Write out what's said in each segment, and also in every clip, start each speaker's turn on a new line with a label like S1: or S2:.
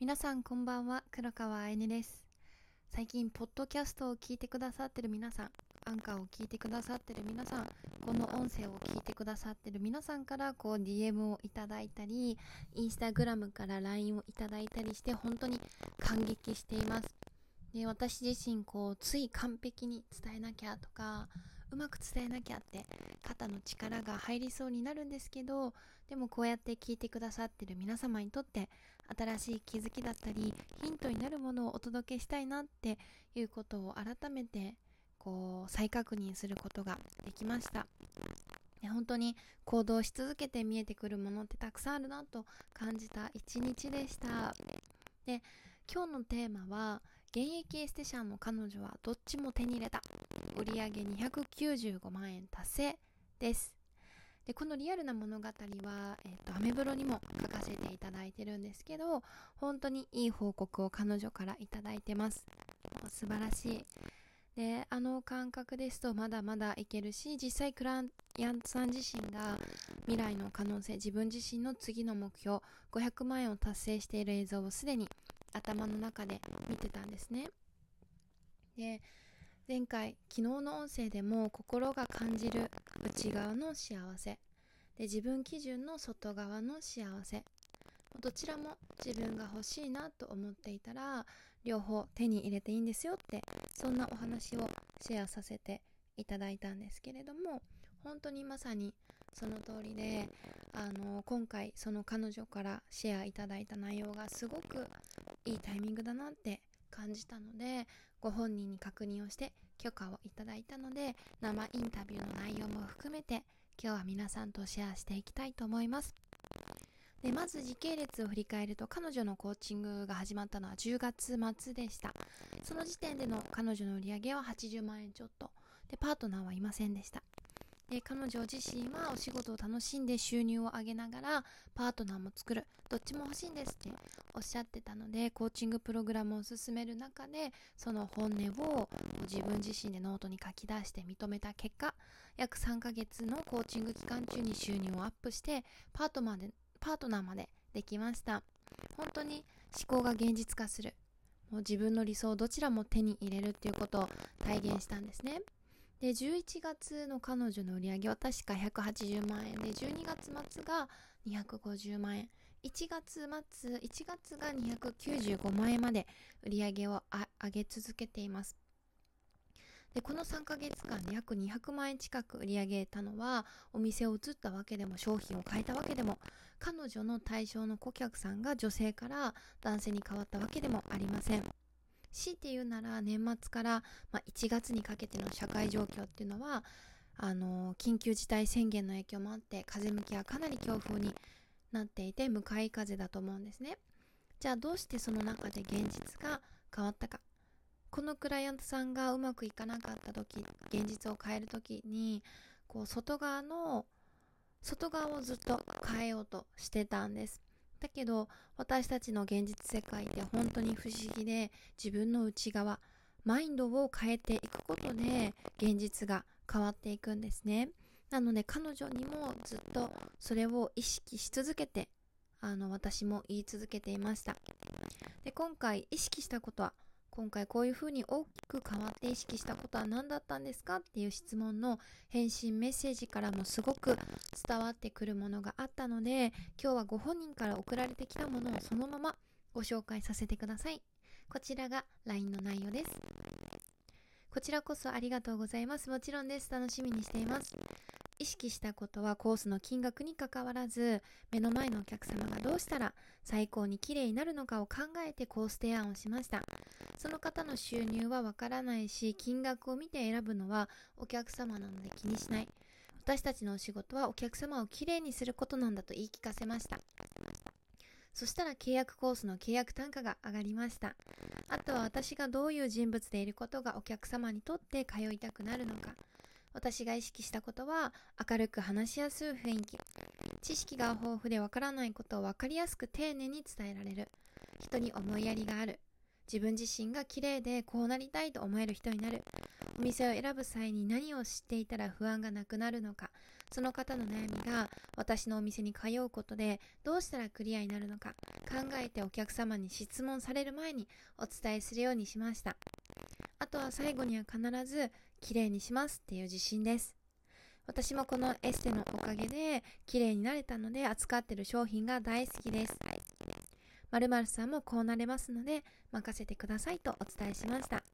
S1: 皆さんこんばんは、黒川あやねです。最近、ポッドキャストを聞いてくださってる皆さん、アンカーを聞いてくださってる皆さん、この音声を聞いてくださってる皆さんから、こう、DM をいただいたり、インスタグラムから LINE をいただいたりして、本当に感激しています。で、私自身、こう、つい完璧に伝えなきゃとか、うまく伝えなきゃって、肩の力が入りそうになるんですけど、でもこうやって聞いてくださってる皆様にとって、新しい気づきだったり、ヒントになるものをお届けしたいなっていうことを改めて、こう、再確認することができました。で本当に行動し続けて見えてくるものってたくさんあるなと感じた一日でした。で、今日のテーマは、現役エステシャンの彼女はどっちも手に入れた。売上295万円達成です。で、このリアルな物語は、えっ、と、アメブロにも書かせていただいてるんですけど、本当にいい報告を彼女からいただいてます。素晴らしい。で、あの感覚ですとまだまだいけるし、実際クライアントさん自身が未来の可能性、自分自身の次の目標、500万円を達成している映像をすでに頭の中で見てたんですね。で、前回、昨日の音声でも心が感じる内側の幸せ。で、自分基準の外側の幸せ。どちらも自分が欲しいなと思っていたら、両方手に入れていいんですよって、そんなお話をシェアさせていただいたんですけれども、本当にまさにその通りで、あの、今回その彼女からシェアいただいた内容がすごくいいタイミングだなって感じたので、ご本人に確認をして許可をいただいたので、生インタビューの内容も含めて今日は皆さんとシェアしていきたいと思います。で、まず時系列を振り返ると、彼女のコーチングが始まったのは10月末でした。その時点での彼女の売り上げは80万円ちょっと。で、パートナーはいませんでした。で、彼女自身はお仕事を楽しんで収入を上げながら、パートナーも作る。どっちも欲しいんですっておっしゃってたので、コーチングプログラムを進める中で、その本音を自分自身でノートに書き出して認めた結果、約3ヶ月のコーチング期間中に収入をアップして、パートナーで、パートナーまでできました。本当に思考が現実化する。もう自分の理想どちらも手に入れるっていうことを体現したんですね。で、11月の彼女の売り上げは確か180万円で、12月末が250万円。1月末、1月が295万円まで売り上げを上げ続けています。で、この3ヶ月間で約200万円近く売り上げたのは、お店を移ったわけでも商品を変えたわけでも、彼女の対象の顧客さんが女性から男性に変わったわけでもありません。強いて言うなら年末から、まあ、1月にかけての社会状況っていうのは、あの、緊急事態宣言の影響もあって、風向きはかなり強風になっていて、向かい風だと思うんですね。じゃあどうしてその中で現実が変わったか。このクライアントさんがうまくいかなかった時、現実を変える時に、こう、外側の、外側をずっと変えようとしてたんです。だけど、私たちの現実世界って本当に不思議で、自分の内側、マインドを変えていくことで、現実が変わっていくんですね。なので、彼女にもずっとそれを意識し続けて、あの、私も言い続けていました。で、今回意識したことは、今回こういう風に大きく変わって意識したことは何だったんですかっていう質問の返信メッセージからもすごく伝わってくるものがあったので、今日はご本人から送られてきたものをそのままご紹介させてください。こちらが LINE の内容です。こちらこそありがとうございます。もちろんです。楽しみにしています。意識したことはコースの金額に関わらず、目の前のお客様がどうしたら最高に綺麗になるのかを考えてコース提案をしました。その方の収入はわからないし、金額を見て選ぶのはお客様なので気にしない。私たちのお仕事はお客様を綺麗にすることなんだと言い聞かせました。そしたら契約コースの契約単価が上がりました。あとは私がどういう人物でいることがお客様にとって通いたくなるのか。私が意識したことは、明るく話しやすい雰囲気。知識が豊富でわからないことをわかりやすく丁寧に伝えられる。人に思いやりがある。自分自身が綺麗でこうなりたいと思える人になるお店を選ぶ際に何を知っていたら不安がなくなるのかその方の悩みが私のお店に通うことでどうしたらクリアになるのか考えてお客様に質問される前にお伝えするようにしましたとは最後には必ず綺麗にしますっていう自信です。私もこのエステのおかげで綺麗になれたので扱ってる商品が大好きです。〇〇さんもこうなれますので任せてくださいとお伝えしました。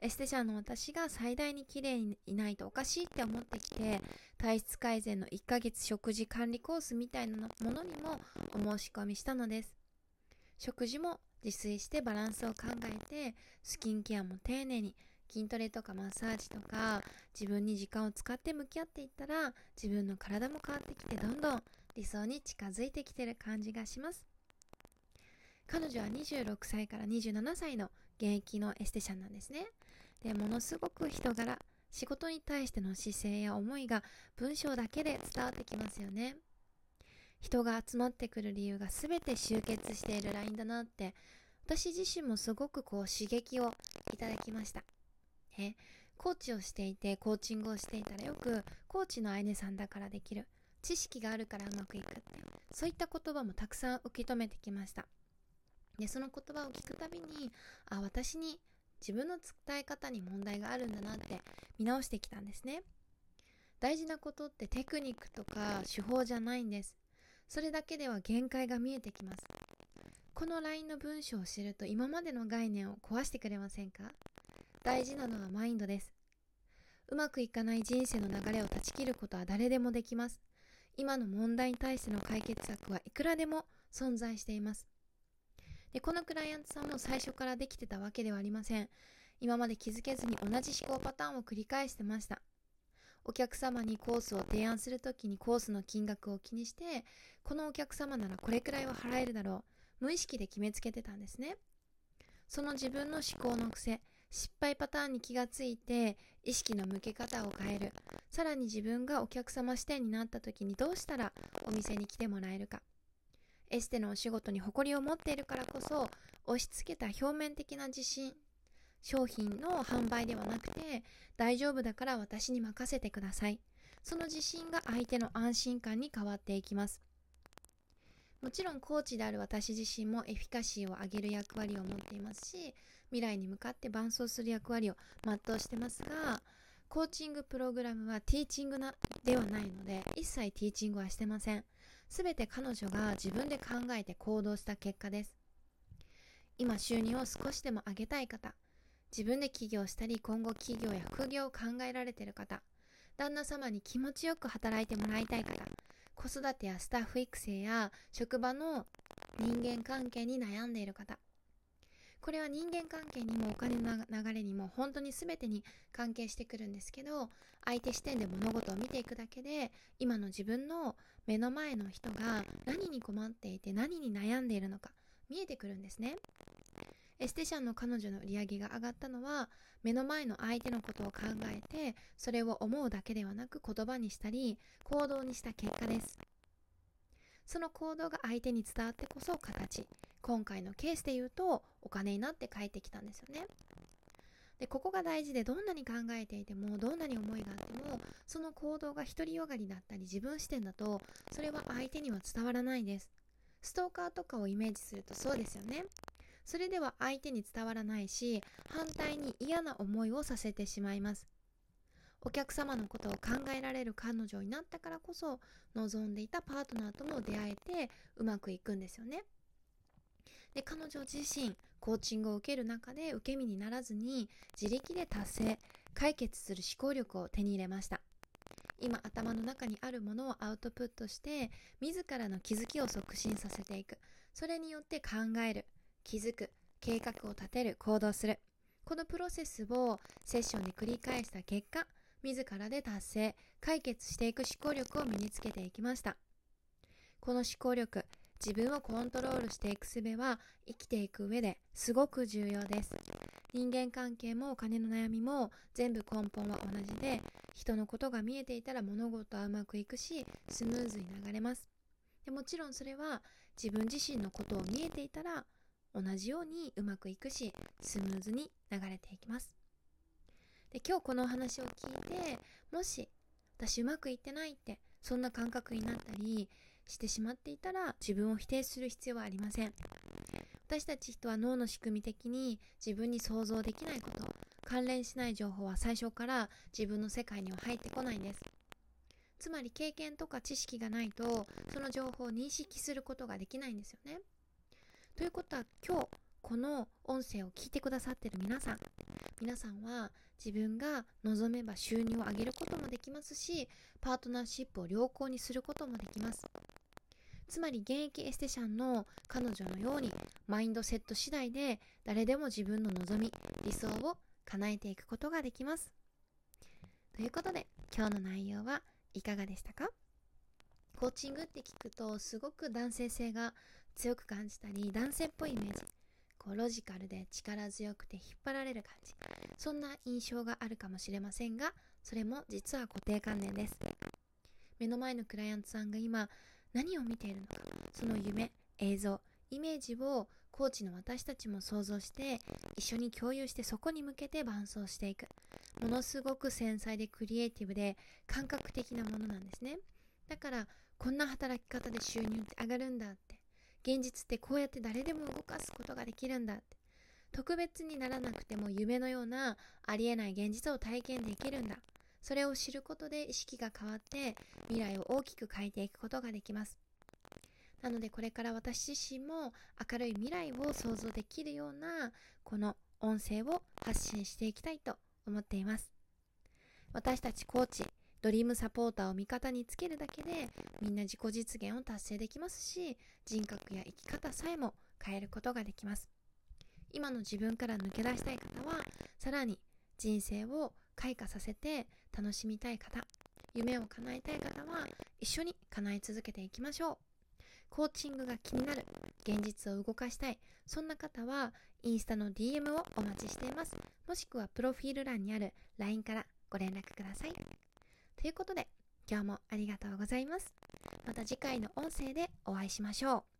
S1: エステシャンの私が最大に綺麗にいないとおかしいって思ってきて体質改善の1ヶ月食事管理コースみたいなものにもお申し込みしたのです。食事も自炊してバランスを考えてスキンケアも丁寧に筋トレとかマッサージとか自分に時間を使って向き合っていったら自分の体も変わってきてどんどん理想に近づいてきてる感じがします。彼女は26歳から27歳の現役のエステシャンなんですね。でものすごく人柄仕事に対しての姿勢や思いが文章だけで伝わってきますよね。人が集まってくる理由が全て集結している LINE だなって私自身もすごくこう刺激をいただきました。ね、コーチをしていてコーチングをしていたらよくコーチのあいねさんだからできる。知識があるからうまくいくってそういった言葉もたくさん受け止めてきました。でその言葉を聞くたびにあ私に自分の伝え方に問題があるんだなって見直してきたんですね。大事なことってテクニックとか手法じゃないんです。それだけでは限界が見えてきますこの LINE の文章を知ると今までの概念を壊してくれませんか？大事なのはマインドです。うまくいかない人生の流れを断ち切ることは誰でもできます。今の問題に対しての解決策はいくらでも存在しています。でこのクライアントさんも最初からできてたわけではありません。今まで気づけずに同じ思考パターンを繰り返してました。お客様にコースを提案するときにコースの金額を気にして、このお客様ならこれくらいは払えるだろう。無意識で決めつけてたんですね。その自分の思考の癖、失敗パターンに気がついて意識の向け方を変えるさらに自分がお客様視点になった時にどうしたらお店に来てもらえるかエステのお仕事に誇りを持っているからこそ押し付けた表面的な自信商品の販売ではなくて大丈夫だから私に任せてください。その自信が相手の安心感に変わっていきます。もちろんコーチである私自身もエフィカシーを上げる役割を持っていますし未来に向かって伴走する役割を全うしてますがコーチングプログラムはティーチングなではないので一切ティーチングはしてません。全て彼女が自分で考えて行動した結果です。今収入を少しでも上げたい方自分で起業したり今後企業や副業を考えられている方旦那様に気持ちよく働いてもらいたい方子育てやスタッフ育成や職場の人間関係に悩んでいる方これは人間関係にもお金の流れにも本当に全てに関係してくるんですけど相手視点で物事を見ていくだけで今の自分の目の前の人が何に困っていて何に悩んでいるのか見えてくるんですね。エステシャンの彼女の売り上げが上がったのは目の前の相手のことを考えてそれを思うだけではなく言葉にしたり行動にした結果です。その行動が相手に伝わってこそ形。今回のケースで言うとお金になって帰ってきたんですよね。でここが大事でどんなに考えていてもどんなに思いがあってもその行動が独りよがりだったり自分視点だとそれは相手には伝わらないです。ストーカーとかをイメージするとそうですよね。それでは相手に伝わらないし反対に嫌な思いをさせてしまいます。お客様のことを考えられる彼女になったからこそ望んでいたパートナーとも出会えてうまくいくんですよね。で彼女自身コーチングを受ける中で受け身にならずに自力で達成解決する思考力を手に入れました。今頭の中にあるものをアウトプットして自らの気づきを促進させていく。それによって考える。気づく計画を立てる行動する。このプロセスをセッションで繰り返した結果自らで達成解決していく思考力を身につけていきました。この思考力自分をコントロールしていく術は生きていく上ですごく重要です。人間関係もお金の悩みも全部根本は同じで人のことが見えていたら物事はうまくいくしスムーズに流れます。でもちろんそれは自分自身のことを見えていたら同じようにうまくいくしスムーズに流れていきます。で今日このお話を聞いてもし私うまくいってないってそんな感覚になったりしてしまっていたら自分を否定する必要はありません。私たち人は脳の仕組み的に自分に想像できないこと関連しない情報は最初から自分の世界には入ってこないんです。つまり経験とか知識がないとその情報を認識することができないんですよね。ということは今日この音声を聞いてくださってる皆さん皆さんは自分が望めば収入を上げることもできますしパートナーシップを良好にすることもできます。つまり現役エステシャンの彼女のようにマインドセット次第で誰でも自分の望み理想を叶えていくことができます。ということで今日の内容はいかがでしたか？コーチングって聞くとすごく男性性が強く感じたり男性っぽいイメージ。こうロジカルで力強くて引っ張られる感じ。そんな印象があるかもしれませんがそれも実は固定観念です。目の前のクライアントさんが今何を見ているのか。その夢映像。イメージをコーチの私たちも想像して一緒に共有してそこに向けて伴走していく。ものすごく繊細でクリエイティブで感覚的なものなんですね。だからこんな働き方で収入って上がるんだって。現実ってこうやって誰でも動かすことができるんだって。特別にならなくても夢のようなありえない現実を体験できるんだ。それを知ることで意識が変わって未来を大きく変えていくことができます。なのでこれから私自身も明るい未来を想像できるようなこの音声を発信していきたいと思っています。私たちコーチドリームサポーターを味方につけるだけでみんな自己実現を達成できますし人格や生き方さえも変えることができます。今の自分から抜け出したい方はさらに人生を開花させて楽しみたい方夢を叶えたい方は一緒に叶え続けていきましょう。コーチングが気になる現実を動かしたいそんな方はインスタの DM をお待ちしています。もしくはプロフィール欄にある LINE からご連絡ください。ということで、今日もありがとうございます。また次回の音声でお会いしましょう。